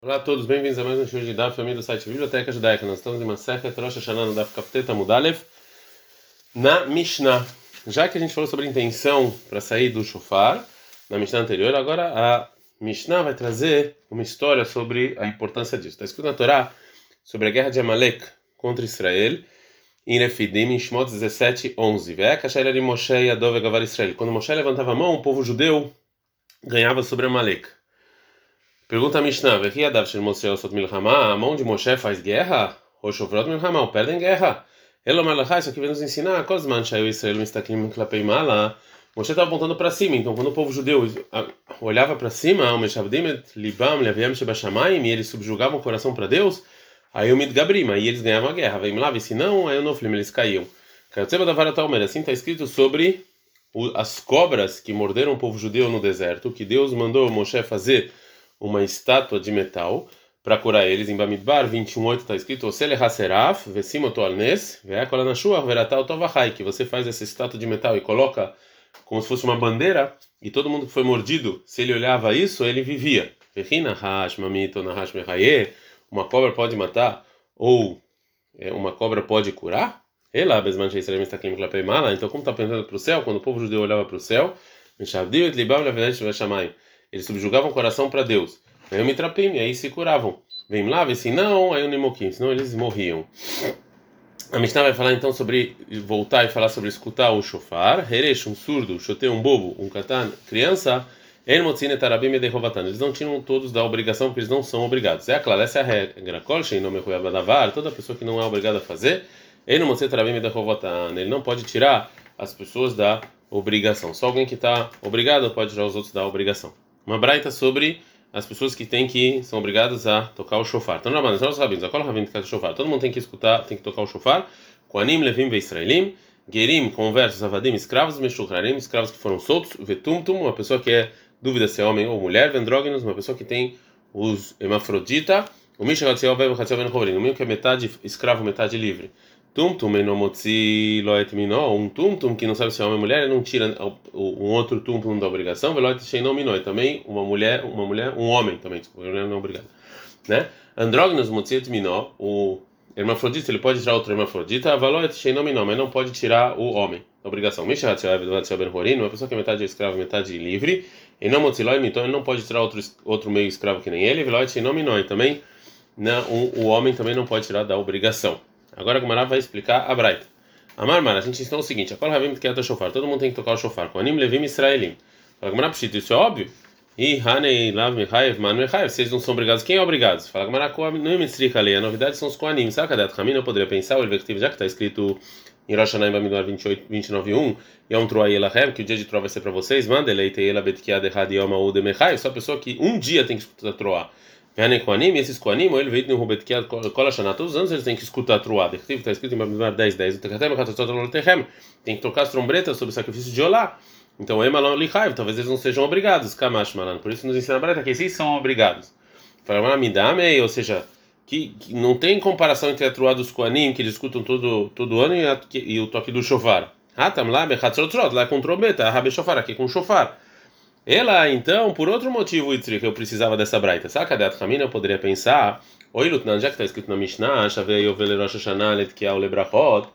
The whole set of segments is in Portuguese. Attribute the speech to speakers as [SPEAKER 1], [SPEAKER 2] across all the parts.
[SPEAKER 1] Olá a todos, bem-vindos a mais um show de Daf, família do site Biblioteca Judaica. Nós estamos em uma Rosh Hashanah no Daf Kafteta Mudalev, na Mishnah. Já que a gente falou sobre intenção para sair do shofar, na Mishnah anterior, agora a Mishnah vai trazer uma história sobre a importância disso. Está escrito na Torá sobre a guerra de Amalek contra Israel, em Refidim, em Shmot 17, 11. de Moshe. Quando Moshe levantava a mão, o povo judeu ganhava sobre Amalek. Pergunta a Mishnah, Vehiadav Shel Moshe Osot Milchama, a mão de Moshe faz guerra? Ou Shovrot Milchama, perdem guerra? Elo Malachai, isso aqui vem nos ensinar, Kozman Shayu Israel Mistaklim Klapei Mala. Moshe estava apontando para cima, então quando o povo judeu olhava para cima, o Meshavdim Libam Leviam Shebashamayim, e eles subjugavam o coração para Deus, aí o Midgabrim, aí eles ganhavam a guerra. Vem lá, e se não, aí o Noflim, eles caíam. Kayotzeba da Varataomer, assim está escrito sobre as cobras que morderam o povo judeu no deserto, que Deus mandou Moshe fazer uma estátua de metal para curar eles. Em Bamidbar 21:8 está escrito: "Osele haseraf vesimo toalnes ve'akola nashuach veratal tovachai", que você faz essa estátua de metal e coloca como se fosse uma bandeira e todo mundo que foi mordido, se ele olhava isso, ele vivia. Uma cobra pode matar ou é, uma cobra pode curar? Então, como está pensando para o céu, quando o povo judeu olhava para o céu, eles subjugavam o coração para Deus. Aí me trapim, aí se curavam. Vem lá, vê se não, aí o Nemoquim, senão eles morriam. A Mishnah vai falar então sobre voltar e falar sobre escutar o shofar. Heresh, um surdo, chotei um bobo, um katan, criança. Eles não tinham todos da obrigação, porque eles não são obrigados. É claro, essa é a regra. Toda pessoa que não é obrigada a fazer, ele não pode tirar as pessoas da obrigação. Só alguém que está obrigado pode tirar os outros da obrigação uma braita sobre as pessoas que têm que são obrigadas a tocar o shofar. Então, Rabanan, nós rabinos, a rabino que o shofar. Todo mundo tem que escutar, tem que tocar o shofar. Koanim, Levim, Israelim, Gerim, conversos, Avadim, escravos, Meshukrarim, escravos que foram soltos, Vetumtum, uma pessoa que é dúvida se é homem ou mulher, Vendrógenos, uma pessoa que tem os hemafrodita, o Mishagatziel, Vevo, Hatziel, Ben Kovrin, o meio que é metade escravo, metade livre. Tumtum enomotzi loet minó, um tumtum que não sabe se é homem ou mulher, ele não tira um outro tumtum da obrigação, veloit sheinom minó, também uma mulher, uma mulher, um homem também, desculpa, mulher não é obrigado, né? Andrógenos motziet minó, o hermafrodita, ele pode tirar outro hermafrodita, veloit sheinom minó, mas não pode tirar o homem, obrigação. Mishat ben horin, uma pessoa que é metade escravo, metade livre, e não motziloi então ele não pode tirar outro outro meio escravo que nem ele, veloit sheinom minó, também não, o, o homem também não pode tirar da obrigação. Agora a Gumara vai explicar a Braita. Amar Mar, a gente ensina o seguinte: Akol Havim Tkiat shofar. Todo mundo tem que tocar o shofar. Com Anim Levim Israelim. Fala Gumara Pshit, isso é óbvio? E Hanei Lav Mechaev Manu Mechaev. Vocês não são obrigados. Quem é obrigado? Fala Gumara Não é lei. A novidade são os Koanim. Sabe cadê a Eu poderia pensar, o Elvectiv, já que está escrito em Rosh Hashanah Bamidbar 29, 1, e é um Troai Elahem, que o dia de Troa vai ser para vocês. Manda eleite Ela Betkiad Errad Yom Aud Mechaev. Só a pessoa que um dia tem que escutar Troa. Venem Koanim, e esses Koanim, ele veio no Rubetkiad Kolashana, todos os anos eles têm que escutar a truada. Está escrito em Babimar 10, 10. Tem que tocar as trombetas sobre o sacrifício de Olá. Então, Emalon Lichaiv, talvez eles não sejam obrigados, Kamash Malan. Por isso nos ensina a Breta que esses são obrigados. Fala, Midame, ou seja, que, que, não tem comparação entre a truada dos Koanim, que eles escutam todo, todo ano, e, a, e o toque do Shofar. Ah, tam lá, Bechatzrotrot, lá com trombeta, Rabe Shofar, aqui com Shofar. Ela, então, por outro motivo, Itri, que eu precisava dessa braita. Saca de Atramina, eu poderia pensar. Oi, Lutnan, já que está escrito na Mishnah, Shavei Yovel Rosh Hashanah Letkiel Lebrachot,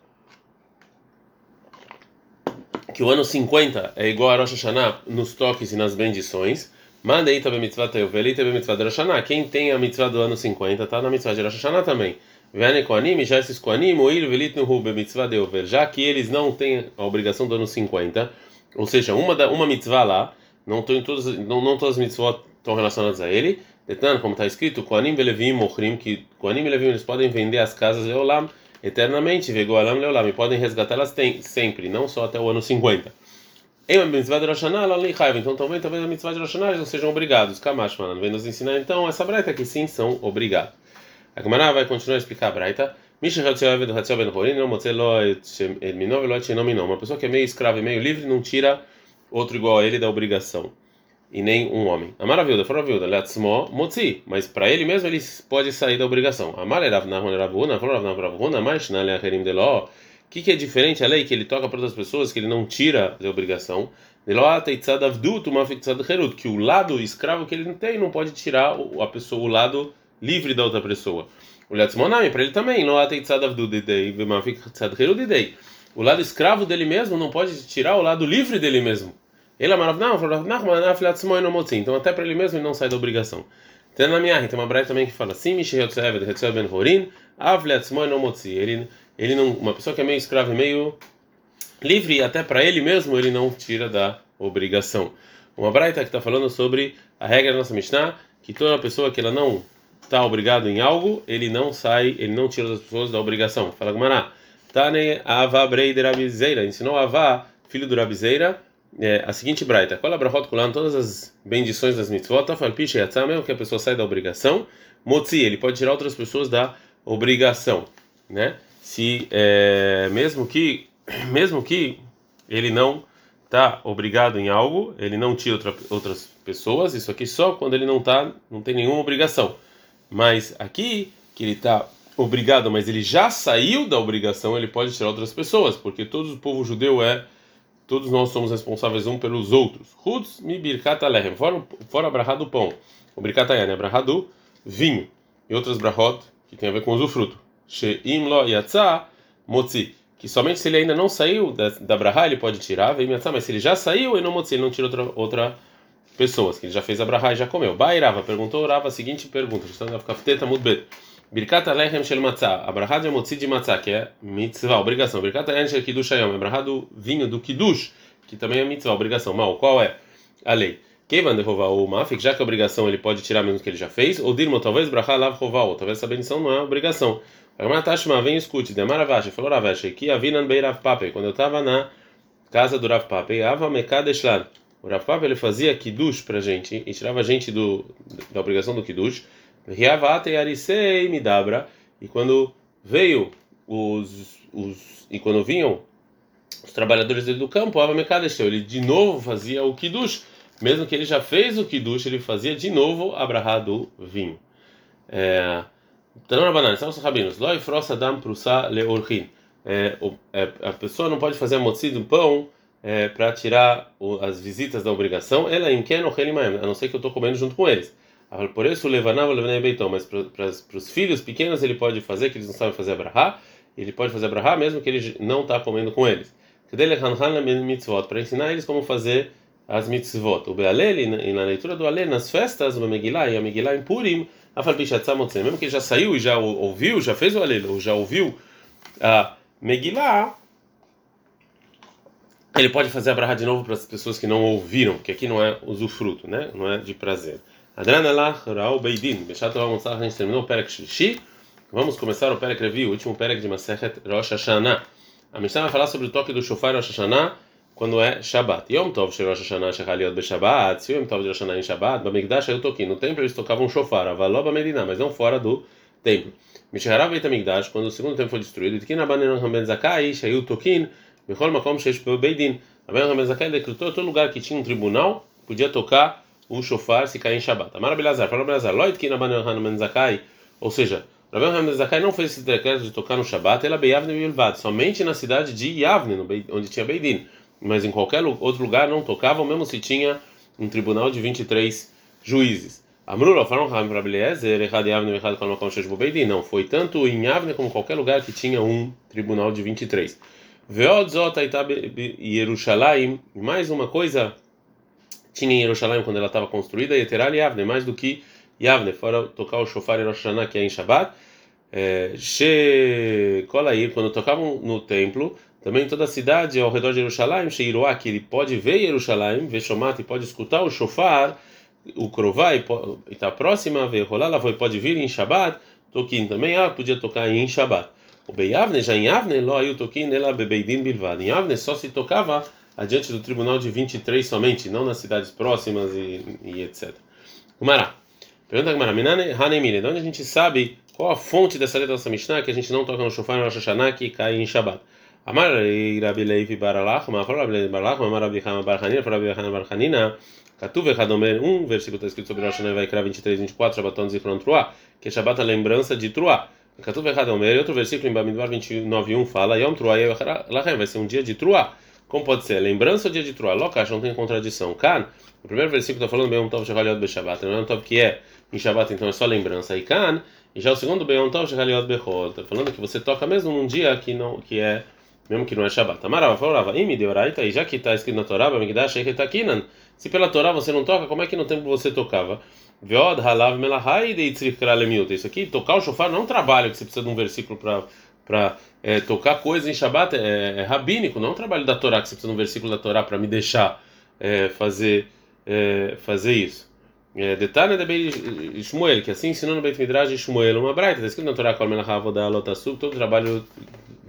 [SPEAKER 1] que o ano 50 é igual a Rosh Hashanah nos toques e nas bendições. Mandei também mitzvah Teovel e também mitzvah de Rosh Hashanah. Quem tem a mitzvah do ano 50 está na mitzvah de Rosh Hashanah também. Vene Koanim, já Koanim, Oil Velit no Rube mitzvah de Ovel. Já que eles não têm a obrigação do ano 50, ou seja, uma, da, uma mitzvah lá não, todas, não, não todas as mitzvot estão relacionadas a ele. Detan, como está escrito, Koanim velevim mochrim, que Koanim velevim eles podem vender as casas de Olam eternamente, vegoalam leolam, e podem resgatá-las sempre, não só até o ano 50. Em mitzvah de Rosh então também talvez a mitzvah de Rosh não sejam obrigados. Kamash, mano, vem nos ensinar então essa braita que sim são obrigados. A Gemara vai continuar a explicar a braita. Uma pessoa que é meio escrava e meio livre não tira outro igual a ele da obrigação e nem um homem. A maravilha, fora viúda, leatzmo motzi, mas para ele mesmo ele pode sair da obrigação. Amar erav nahon eravuna, fora rav nahon mas na leacherim deló. O que, que é diferente a lei que ele toca para outras pessoas que ele não tira da obrigação? que o lado escravo que ele não tem não pode tirar a pessoa o lado livre da outra pessoa. O Letzmonami, para ele também, o lado escravo dele mesmo não pode tirar o lado livre dele mesmo. Ele é então até para ele mesmo ele não sai da obrigação. Tem na minha tem uma braia também que fala assim, ele ele não, uma pessoa que é meio escravo e meio livre, até para ele mesmo ele não tira da obrigação. Uma braita que está falando sobre a regra da nossa Mishnah, que toda pessoa que ela não está obrigado em algo, ele não sai, ele não tira as pessoas da obrigação. Fala Gumará. Tane Ava Brei de Rabizeira, ensinou Ava, filho do Rabizeira, é, a seguinte braita: Qual abrahot todas as bendições das mitzvot, falpiche yatzah, mesmo que a pessoa sai da obrigação, motzi, ele pode tirar outras pessoas da obrigação, né? Se é, mesmo que mesmo que ele não está obrigado em algo, ele não tira outra, outras pessoas, isso aqui só quando ele não tá, não tem nenhuma obrigação. Mas aqui que ele está obrigado, mas ele já saiu da obrigação, ele pode tirar outras pessoas, porque todo o povo judeu é, todos nós somos responsáveis um pelos outros. Hutz mi birkat alehem, fora, fora a do pão. O birkat é a do vinho. E outras brahot que tem a ver com usufruto. Sheim lo yatsa motzi. Que somente se ele ainda não saiu da, da brahá, ele pode tirar, vem yatzá, mas se ele já saiu, ele não motzi, ele não tira outra, outra pessoa, que ele já fez a brahá e já comeu. Bairava, perguntou, orava a seguinte pergunta, estamos na kafteta mudbet. Birkat Alechem Shel Matzah, Abrahá de Motzi de Matzah, que é mitzvah, obrigação. Birkat Alechem Shel Kiddush Hayom, Abrahá do vinho do Kiddush, que também é mitzvah, obrigação. Mal, qual é a lei? Kevan de o Mafik, já que a obrigação ele pode tirar mesmo que ele já fez, ou Dirmo, talvez Brahá Lav Roval, talvez essa bendição não é obrigação. Tashma, vem escute, Demaravashi, falou Ravashi, que Avinan Bei Rav Pape, quando eu estava na casa do Rav Pape, Ava Mekadeshlan, o Rav Pape ele fazia Kiddush pra gente, e tirava a gente do, da obrigação do Kiddush, e Midabra, e quando veio os, os e quando vinham os trabalhadores dele do campo, ele de novo fazia o Kiddush, mesmo que ele já fez o Kiddush, ele fazia de novo a brahá do vinho. É, Tanora banana, são os rabinos. Prusa leorchin. É, é, a pessoa não pode fazer a motzi do pão é, para tirar o, as visitas da obrigação. Ela em que a não ser que eu estou comendo junto com eles. Por isso, levanava levanei beitão, mas para os filhos pequenos ele pode fazer, que eles não sabem fazer abrahá, ele pode fazer abrahá mesmo que ele não está comendo com eles. Para ensinar eles como fazer as mitzvot. O Bealel, na leitura do Alel, nas festas, o Megillah e a Megillah em Purim, mesmo que ele já saiu e já ouviu, já fez o Alel, ou já ouviu a Megillah, ele pode fazer a de novo para as pessoas que não ouviram, que aqui não é usufruto, né? não é de prazer. Adran Alach Raul Beidin. Bechat Motzach, a gente terminou o Perek Shlishi. Vamos começar o Perek Revi, o último Perek de Masechet Rosh Hashanah. A Mishnah vai falar sobre o toque do shofar Rosh Hashanah quando é Shabbat. Yom Tov de Rosh Hashanah Shechaliot Beshabbat. Se Yom Tov de Rosh Hashanah em Shabbat, Bamigdash eu toquei. No templo eles tocavam shofar, Avaloba Medina, mas não fora do templo. Mishaharav Beit Amigdash, quando o segundo templo foi destruído, Tikin Abanenon Ramben Zakai, Shayu Tokin, Bechol Makom Sheish Beidin. Abanenon Ramben Zakai decretou todo lugar que tinha um tribunal, podia tocar o shofar se cair em Shabbat. Amar Belazar, falou Belazar, Loit Kina Hanuman Zakai, ou seja, Rabbi Hanuman Zakai não fez esse decreto de tocar no Shabbat, ela Beyavne Bilvad, somente na cidade de Yavne, onde tinha Beidin, mas em qualquer outro lugar não tocavam, mesmo se tinha um tribunal de 23 juízes. Amrula, falaram Ram para Beliezer, Errad Yavne, Errad Kalmakam Sheshbo Beidin, não, foi tanto em Yavne como qualquer lugar que tinha um tribunal de 23. Veod Zot Yerushalayim, mais uma coisa tinha em Jerusalém quando ela estava construída, e Teral Yavne, mais do que Yavne, fora tocar o shofar em Rosh que é em Shabbat, She Kolair, quando tocavam no templo, também toda a cidade ao redor de Jerusalém, Sheiroá, que ele pode ver Jerusalém, ver Shomat e pode escutar o shofar, o Krová, e está próxima, ver Rolala, pode vir em Shabbat, Toquim também, ah, podia tocar em Shabbat. O Beyavne, já em Yavne, lo o Toquim, ela bebeidin bilvad. Em Yavne só se tocava adiante do tribunal de 23 somente, não nas cidades próximas e, e etc. Gumará. Pergunta Gumará, Minane Hanemile, de onde a gente sabe qual a fonte dessa letra da Mishnah que a gente não toca no shofar no Rosh Hashanah que cai em Shabbat? Amar Rabi Leivi Baralach, mas fala Rabi Baralach, mas Rabi Hama Barhanina, fala Rabi Hama Barhanina, Katuv Echadomer, um versículo está escrito sobre Rosh Hashanah, vai criar 23, 24, Shabbaton Zichron Truá, que é Shabbat a lembrança de Truá. Katuv Echadomer, outro versículo em Bamidbar 29, 1 fala, Yom Truá Lachem, vai ser um dia de Truá. Como pode ser? Lembrança ou dia de Truá? Locash não tem contradição. Kan, o primeiro versículo está falando Beyom Tov Shechaliot Beshabat. Beyom Tov que é em Shabbat, então é só lembrança. E Kan, e já o segundo Beyom Tov Shechaliot Bechol. Está falando que você toca mesmo num dia que, não, que é mesmo que não é Shabbat. Amarava falava, Imi de Oraita, e já que está escrito na Torá, Bamigdash Eiketakinan, se pela Torá você não toca, como é que no tempo você tocava? Veod Halav Melahai de Isso aqui, tocar o shofar não é um trabalho que você precisa de um versículo para para é, tocar coisas em Shabbat é, é, rabínico, não é um trabalho da Torá que você precisa de um versículo da Torá para me deixar é, fazer é, fazer isso. É, Detalhe de Shmuel, que assim ensinou no Beit Midrash Shmuel uma braita, está escrito na Torá Kol Melachá Avodah Lotasub, todo trabalho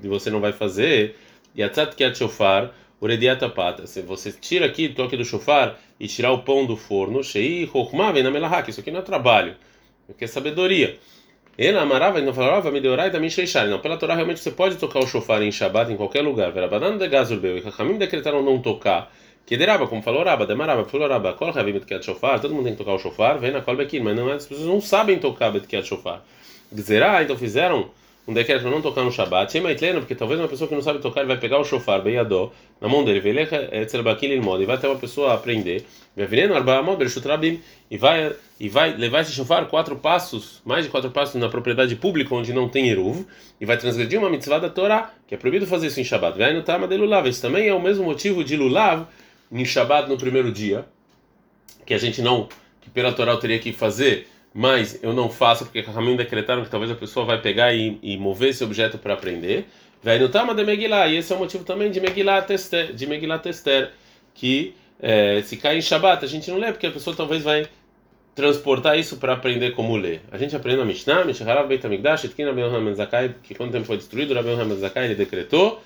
[SPEAKER 1] de você não vai fazer, e Atzat Kiat Shofar, Urediata Pata, se você tira aqui toque do shofar e tirar o pão do forno, Shei Chokhmah vem na Melachá, que isso aqui não é trabalho, isso aqui é sabedoria. Ele amarava e não falava, me deu e também Sheishar. Não, pela Torá realmente você pode tocar o shofar em Shabbat em qualquer lugar. Verabanan de Gazurbeu e Hakamim decretaram não tocar. Que deraba, como falou Raba, demaraba, falou Raba, kol havim betkiat shofar, todo mundo tem que tocar o shofar, vem na kol bekin, mas não, as pessoas não sabem tocar betkiat shofar. Gzerá, então fizeram um decreto para não tocar no Shabbat, sem maitleno, porque talvez uma pessoa que não sabe tocar vai pegar o shofar, beiadó, na mão dele, e vai até uma pessoa aprender, e vai e vai levar esse shofar quatro passos, mais de quatro passos na propriedade pública onde não tem eruv, e vai transgredir uma mitzvah da Torá, que é proibido fazer isso em Shabbat. Vai no tama de lulav, esse também é o mesmo motivo de lulav em Shabbat no primeiro dia, que a gente não, que pela Torá teria que fazer mas eu não faço porque Rahamim decretaram que talvez a pessoa vai pegar e, e mover esse objeto para aprender. Vai no Tama de Megillah, e esse é o motivo também de Megillah Tester, de Megillah Tester, que é, se cai em Shabbat a gente não lê porque a pessoa talvez vai transportar isso para aprender como ler. A gente aprende na Mishnah, Mishaharav Beit HaMikdash, Etkina Ben Zakai, que quando o tempo foi destruído, Rabbi Yohanan Zakai, ele decretou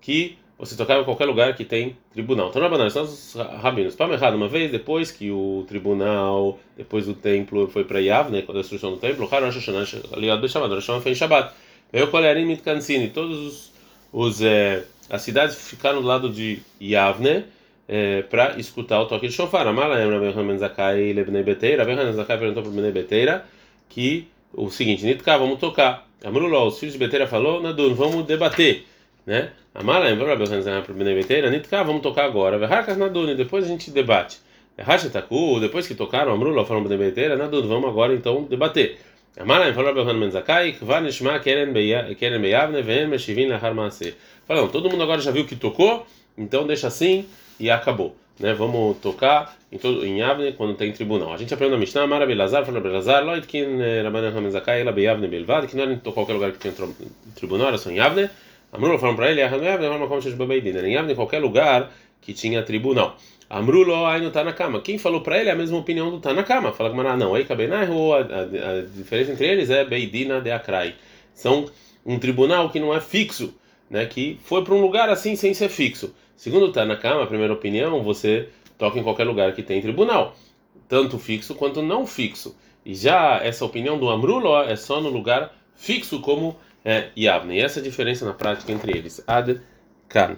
[SPEAKER 1] que você tocava em qualquer lugar que tem tribunal. Então, Rabanan, são os rabinos. Para errado, uma vez depois que o tribunal, depois do templo foi para Yav, né, com a destruição do templo, o Rosh Hashanah, aliado do Shabbat, Rosh Hashanah foi em Shabbat. Veio Kolerim Mitkansini, todos os, os é, as cidades ficaram do lado de Yavne é, para escutar o toque de shofar. Amala Rabbi Hanan Zakai Lebnei Beteira, Rabbi Hanan Zakai perguntou para o Bnei Beteira que o seguinte, Nitka, vamos tocar. Amrullah, os filhos de Beteira falou, Nadun, vamos debater né? Amala, vamos tocar agora. Depois a gente debate. Depois que tocaram, Amrula falou Benebeteira, Nadun, vamos agora então debater. Amala, falou Rabbi Hanan Zakai, Kvanishma Keren Beyavne, Ven Meshivin Lahar Maase. Falaram, todo mundo agora já viu que tocou, então deixa assim e acabou. Né, vamos tocar em, todo, em Yavne quando tem tribunal. A gente aprende na Mishnah, Mara Belazar, fala Belazar, Loitkin Rabbanan Hamen ela Beyavne Belvad, que não era em qualquer lugar que tinha tribunal, era só em Yavne. Amrulo falaram para ele, em qualquer lugar que tinha tribunal. Amrulo aí no Tanakama. Quem falou para ele é a mesma opinião do Tanakama. Fala que não, aí Kabenai, a, a diferença entre eles é Beidina de Akrai. São um tribunal que não é fixo, né? Que foi para um lugar assim sem ser fixo. Segundo o Tanakama, a primeira opinião, você toca em qualquer lugar que tem tribunal, tanto fixo quanto não fixo. E já essa opinião do Amrulo é só no lugar fixo como é Yavne. E essa é a diferença na prática entre eles. Ad Kan.